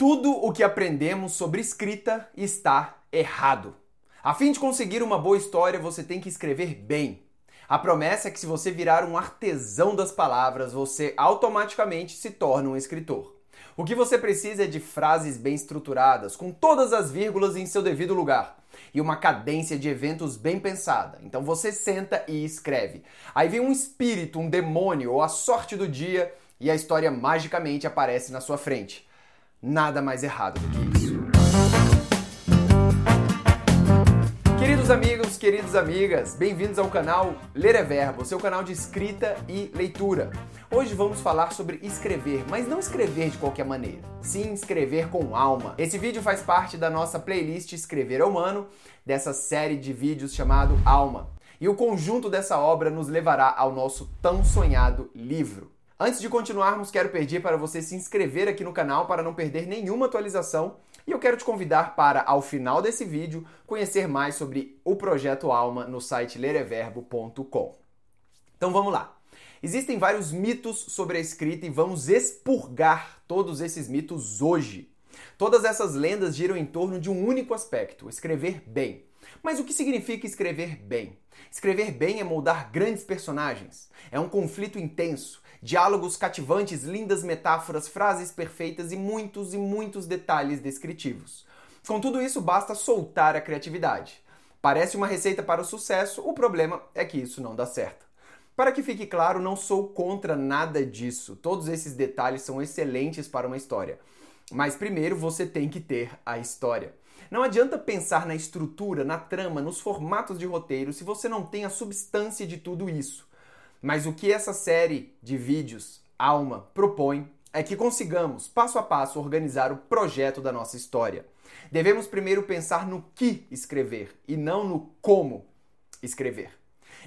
Tudo o que aprendemos sobre escrita está errado. A fim de conseguir uma boa história, você tem que escrever bem. A promessa é que se você virar um artesão das palavras, você automaticamente se torna um escritor. O que você precisa é de frases bem estruturadas, com todas as vírgulas em seu devido lugar, e uma cadência de eventos bem pensada. Então você senta e escreve. Aí vem um espírito, um demônio ou a sorte do dia e a história magicamente aparece na sua frente. Nada mais errado do que isso. Queridos amigos, queridas amigas, bem-vindos ao canal Ler é Verbo, seu canal de escrita e leitura. Hoje vamos falar sobre escrever, mas não escrever de qualquer maneira, sim escrever com alma. Esse vídeo faz parte da nossa playlist Escrever é Humano, dessa série de vídeos chamado Alma. E o conjunto dessa obra nos levará ao nosso tão sonhado livro. Antes de continuarmos, quero pedir para você se inscrever aqui no canal para não perder nenhuma atualização e eu quero te convidar para, ao final desse vídeo, conhecer mais sobre o Projeto Alma no site lereverbo.com. Então vamos lá. Existem vários mitos sobre a escrita e vamos expurgar todos esses mitos hoje. Todas essas lendas giram em torno de um único aspecto: escrever bem. Mas o que significa escrever bem? Escrever bem é moldar grandes personagens. É um conflito intenso, diálogos cativantes, lindas metáforas, frases perfeitas e muitos e muitos detalhes descritivos. Com tudo isso, basta soltar a criatividade. Parece uma receita para o sucesso, o problema é que isso não dá certo. Para que fique claro, não sou contra nada disso. Todos esses detalhes são excelentes para uma história. Mas primeiro você tem que ter a história. Não adianta pensar na estrutura, na trama, nos formatos de roteiro se você não tem a substância de tudo isso. Mas o que essa série de vídeos Alma propõe é que consigamos, passo a passo, organizar o projeto da nossa história. Devemos primeiro pensar no que escrever e não no como escrever.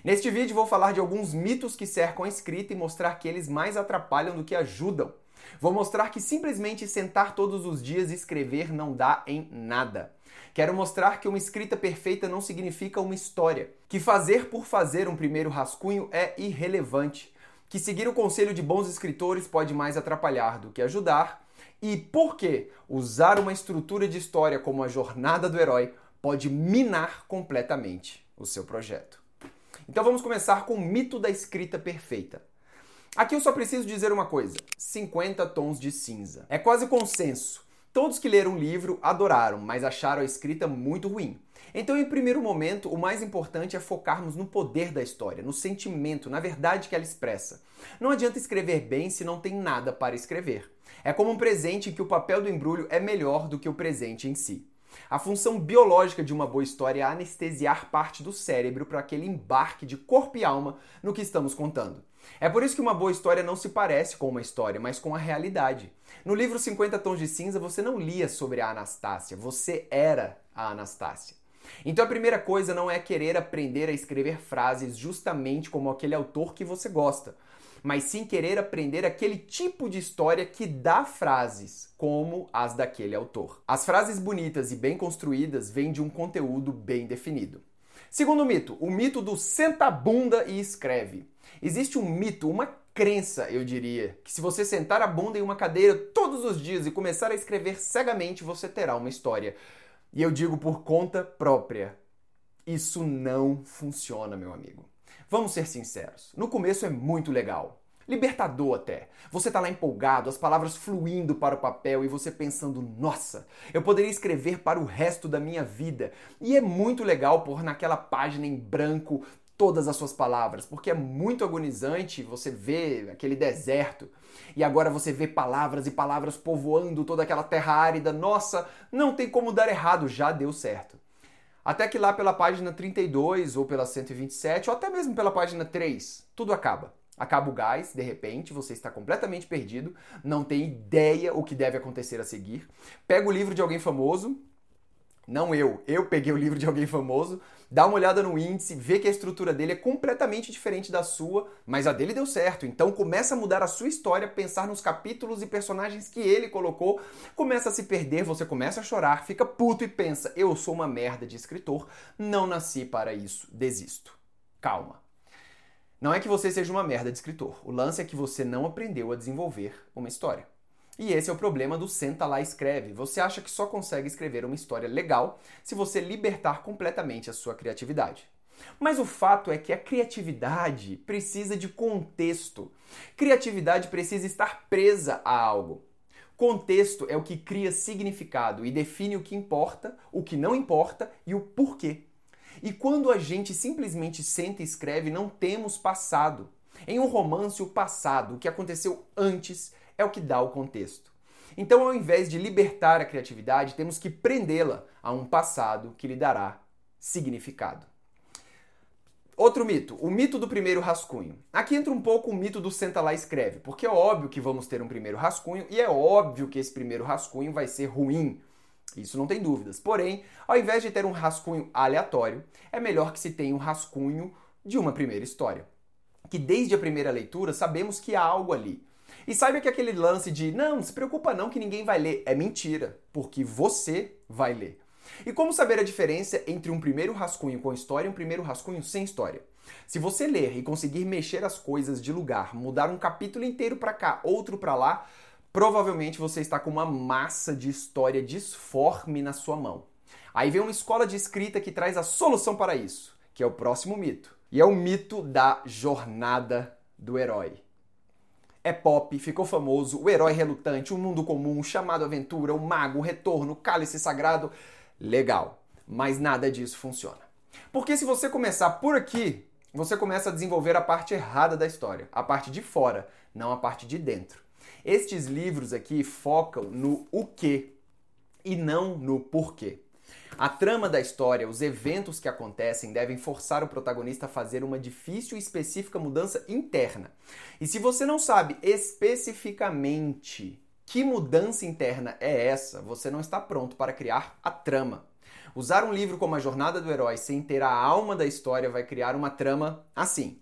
Neste vídeo vou falar de alguns mitos que cercam a escrita e mostrar que eles mais atrapalham do que ajudam. Vou mostrar que simplesmente sentar todos os dias e escrever não dá em nada. Quero mostrar que uma escrita perfeita não significa uma história, que fazer por fazer um primeiro rascunho é irrelevante, que seguir o conselho de bons escritores pode mais atrapalhar do que ajudar, e por que usar uma estrutura de história como a jornada do herói pode minar completamente o seu projeto. Então vamos começar com o mito da escrita perfeita. Aqui eu só preciso dizer uma coisa: 50 tons de cinza. É quase consenso. Todos que leram o livro adoraram, mas acharam a escrita muito ruim. Então, em primeiro momento, o mais importante é focarmos no poder da história, no sentimento, na verdade que ela expressa. Não adianta escrever bem se não tem nada para escrever. É como um presente em que o papel do embrulho é melhor do que o presente em si. A função biológica de uma boa história é anestesiar parte do cérebro para aquele embarque de corpo e alma no que estamos contando. É por isso que uma boa história não se parece com uma história, mas com a realidade. No livro 50 Tons de Cinza, você não lia sobre a Anastácia, você era a Anastácia. Então a primeira coisa não é querer aprender a escrever frases justamente como aquele autor que você gosta mas sim querer aprender aquele tipo de história que dá frases como as daquele autor. As frases bonitas e bem construídas vêm de um conteúdo bem definido. Segundo mito, o mito do senta bunda e escreve. Existe um mito, uma crença, eu diria, que se você sentar a bunda em uma cadeira todos os dias e começar a escrever cegamente, você terá uma história. E eu digo por conta própria. Isso não funciona, meu amigo. Vamos ser sinceros. No começo é muito legal. Libertador até. Você tá lá empolgado, as palavras fluindo para o papel e você pensando, nossa, eu poderia escrever para o resto da minha vida. E é muito legal pôr naquela página em branco todas as suas palavras, porque é muito agonizante você ver aquele deserto e agora você vê palavras e palavras povoando toda aquela terra árida. Nossa, não tem como dar errado, já deu certo. Até que lá pela página 32 ou pela 127 ou até mesmo pela página 3, tudo acaba. Acaba o gás, de repente, você está completamente perdido, não tem ideia o que deve acontecer a seguir. Pega o livro de alguém famoso, não eu, eu peguei o livro de alguém famoso, dá uma olhada no índice, vê que a estrutura dele é completamente diferente da sua, mas a dele deu certo. Então começa a mudar a sua história, pensar nos capítulos e personagens que ele colocou, começa a se perder, você começa a chorar, fica puto e pensa: eu sou uma merda de escritor, não nasci para isso, desisto. Calma. Não é que você seja uma merda de escritor. O lance é que você não aprendeu a desenvolver uma história. E esse é o problema do senta lá e escreve. Você acha que só consegue escrever uma história legal se você libertar completamente a sua criatividade. Mas o fato é que a criatividade precisa de contexto. Criatividade precisa estar presa a algo. Contexto é o que cria significado e define o que importa, o que não importa e o porquê. E quando a gente simplesmente senta e escreve, não temos passado. Em um romance, o passado, o que aconteceu antes, é o que dá o contexto. Então, ao invés de libertar a criatividade, temos que prendê-la a um passado que lhe dará significado. Outro mito, o mito do primeiro rascunho. Aqui entra um pouco o mito do senta lá e escreve, porque é óbvio que vamos ter um primeiro rascunho e é óbvio que esse primeiro rascunho vai ser ruim. Isso não tem dúvidas. Porém, ao invés de ter um rascunho aleatório, é melhor que se tenha um rascunho de uma primeira história. Que desde a primeira leitura sabemos que há algo ali. E saiba que aquele lance de não, se preocupa não que ninguém vai ler é mentira, porque você vai ler. E como saber a diferença entre um primeiro rascunho com história e um primeiro rascunho sem história? Se você ler e conseguir mexer as coisas de lugar, mudar um capítulo inteiro para cá, outro para lá, provavelmente você está com uma massa de história disforme na sua mão. Aí vem uma escola de escrita que traz a solução para isso, que é o próximo mito. E é o mito da jornada do herói. É pop, ficou famoso, o herói relutante, o mundo comum, o chamado aventura, o mago, o retorno, o cálice sagrado. Legal, mas nada disso funciona. Porque se você começar por aqui, você começa a desenvolver a parte errada da história, a parte de fora, não a parte de dentro. Estes livros aqui focam no o que e não no porquê. A trama da história, os eventos que acontecem devem forçar o protagonista a fazer uma difícil e específica mudança interna. E se você não sabe especificamente que mudança interna é essa, você não está pronto para criar a trama. Usar um livro como A Jornada do Herói sem ter a alma da história vai criar uma trama assim.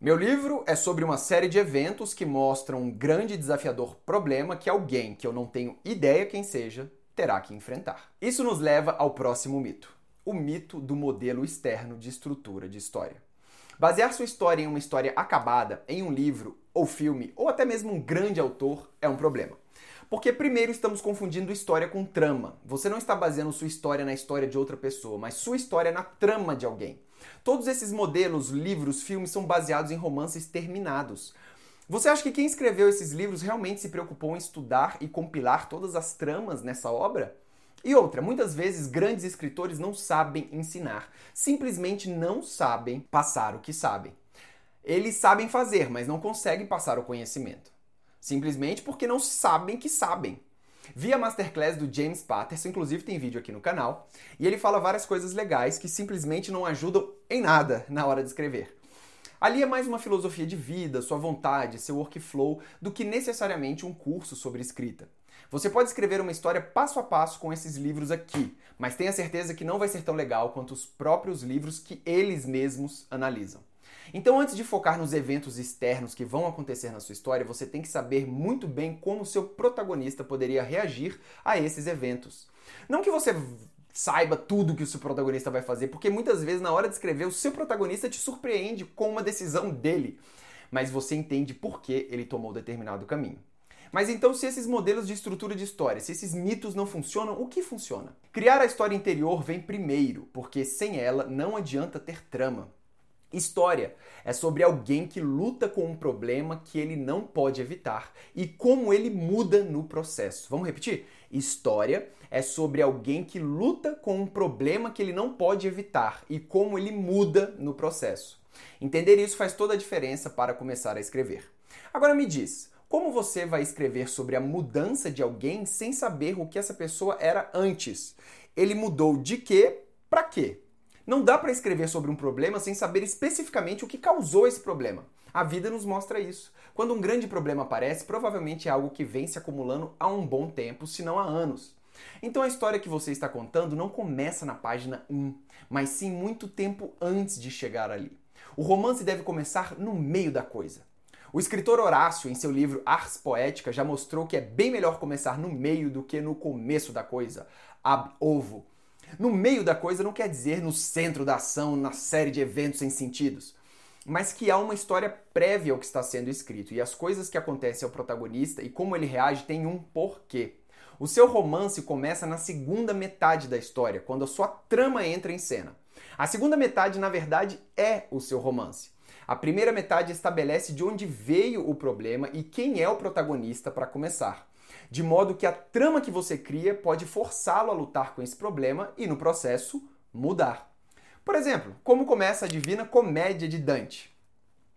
Meu livro é sobre uma série de eventos que mostram um grande desafiador problema que alguém que eu não tenho ideia quem seja terá que enfrentar. Isso nos leva ao próximo mito: o mito do modelo externo de estrutura de história. Basear sua história em uma história acabada, em um livro ou filme, ou até mesmo um grande autor, é um problema. Porque primeiro estamos confundindo história com trama. Você não está baseando sua história na história de outra pessoa, mas sua história na trama de alguém. Todos esses modelos, livros, filmes são baseados em romances terminados. Você acha que quem escreveu esses livros realmente se preocupou em estudar e compilar todas as tramas nessa obra? E outra, muitas vezes grandes escritores não sabem ensinar, simplesmente não sabem passar o que sabem. Eles sabem fazer, mas não conseguem passar o conhecimento. Simplesmente porque não sabem que sabem. Vi a masterclass do James Patterson, inclusive tem vídeo aqui no canal, e ele fala várias coisas legais que simplesmente não ajudam em nada na hora de escrever. Ali é mais uma filosofia de vida, sua vontade, seu workflow, do que necessariamente um curso sobre escrita. Você pode escrever uma história passo a passo com esses livros aqui, mas tenha certeza que não vai ser tão legal quanto os próprios livros que eles mesmos analisam. Então, antes de focar nos eventos externos que vão acontecer na sua história, você tem que saber muito bem como seu protagonista poderia reagir a esses eventos. Não que você saiba tudo que o seu protagonista vai fazer, porque muitas vezes na hora de escrever o seu protagonista te surpreende com uma decisão dele, mas você entende por que ele tomou determinado caminho. Mas então, se esses modelos de estrutura de história, se esses mitos não funcionam, o que funciona? Criar a história interior vem primeiro, porque sem ela não adianta ter trama. História é sobre alguém que luta com um problema que ele não pode evitar e como ele muda no processo. Vamos repetir? História é sobre alguém que luta com um problema que ele não pode evitar e como ele muda no processo. Entender isso faz toda a diferença para começar a escrever. Agora me diz, como você vai escrever sobre a mudança de alguém sem saber o que essa pessoa era antes? Ele mudou de quê para quê? Não dá para escrever sobre um problema sem saber especificamente o que causou esse problema. A vida nos mostra isso. Quando um grande problema aparece, provavelmente é algo que vem se acumulando há um bom tempo, se não há anos. Então a história que você está contando não começa na página 1, mas sim muito tempo antes de chegar ali. O romance deve começar no meio da coisa. O escritor Horácio, em seu livro Ars Poética, já mostrou que é bem melhor começar no meio do que no começo da coisa. Ab ovo. No meio da coisa não quer dizer no centro da ação, na série de eventos sem sentidos. mas que há uma história prévia ao que está sendo escrito e as coisas que acontecem ao protagonista e como ele reage têm um porquê. O seu romance começa na segunda metade da história, quando a sua trama entra em cena. A segunda metade, na verdade, é o seu romance. A primeira metade estabelece de onde veio o problema e quem é o protagonista para começar. De modo que a trama que você cria pode forçá-lo a lutar com esse problema e, no processo, mudar. Por exemplo, como começa a Divina Comédia de Dante?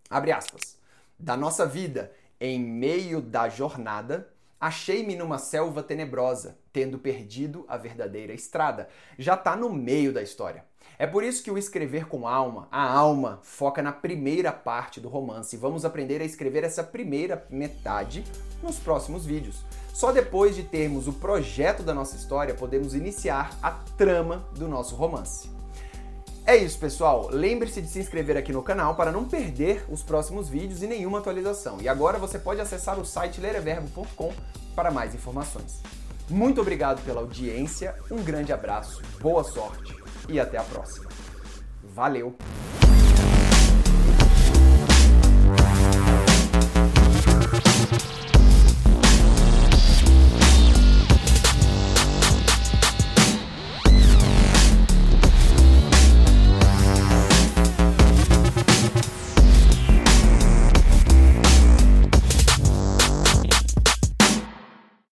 Abre aspas. Da nossa vida, em meio da jornada, achei-me numa selva tenebrosa, tendo perdido a verdadeira estrada. Já está no meio da história. É por isso que o escrever com alma, a alma, foca na primeira parte do romance. Vamos aprender a escrever essa primeira metade nos próximos vídeos. Só depois de termos o projeto da nossa história podemos iniciar a trama do nosso romance. É isso, pessoal. Lembre-se de se inscrever aqui no canal para não perder os próximos vídeos e nenhuma atualização. E agora você pode acessar o site lereverbo.com para mais informações. Muito obrigado pela audiência, um grande abraço, boa sorte e até a próxima. Valeu!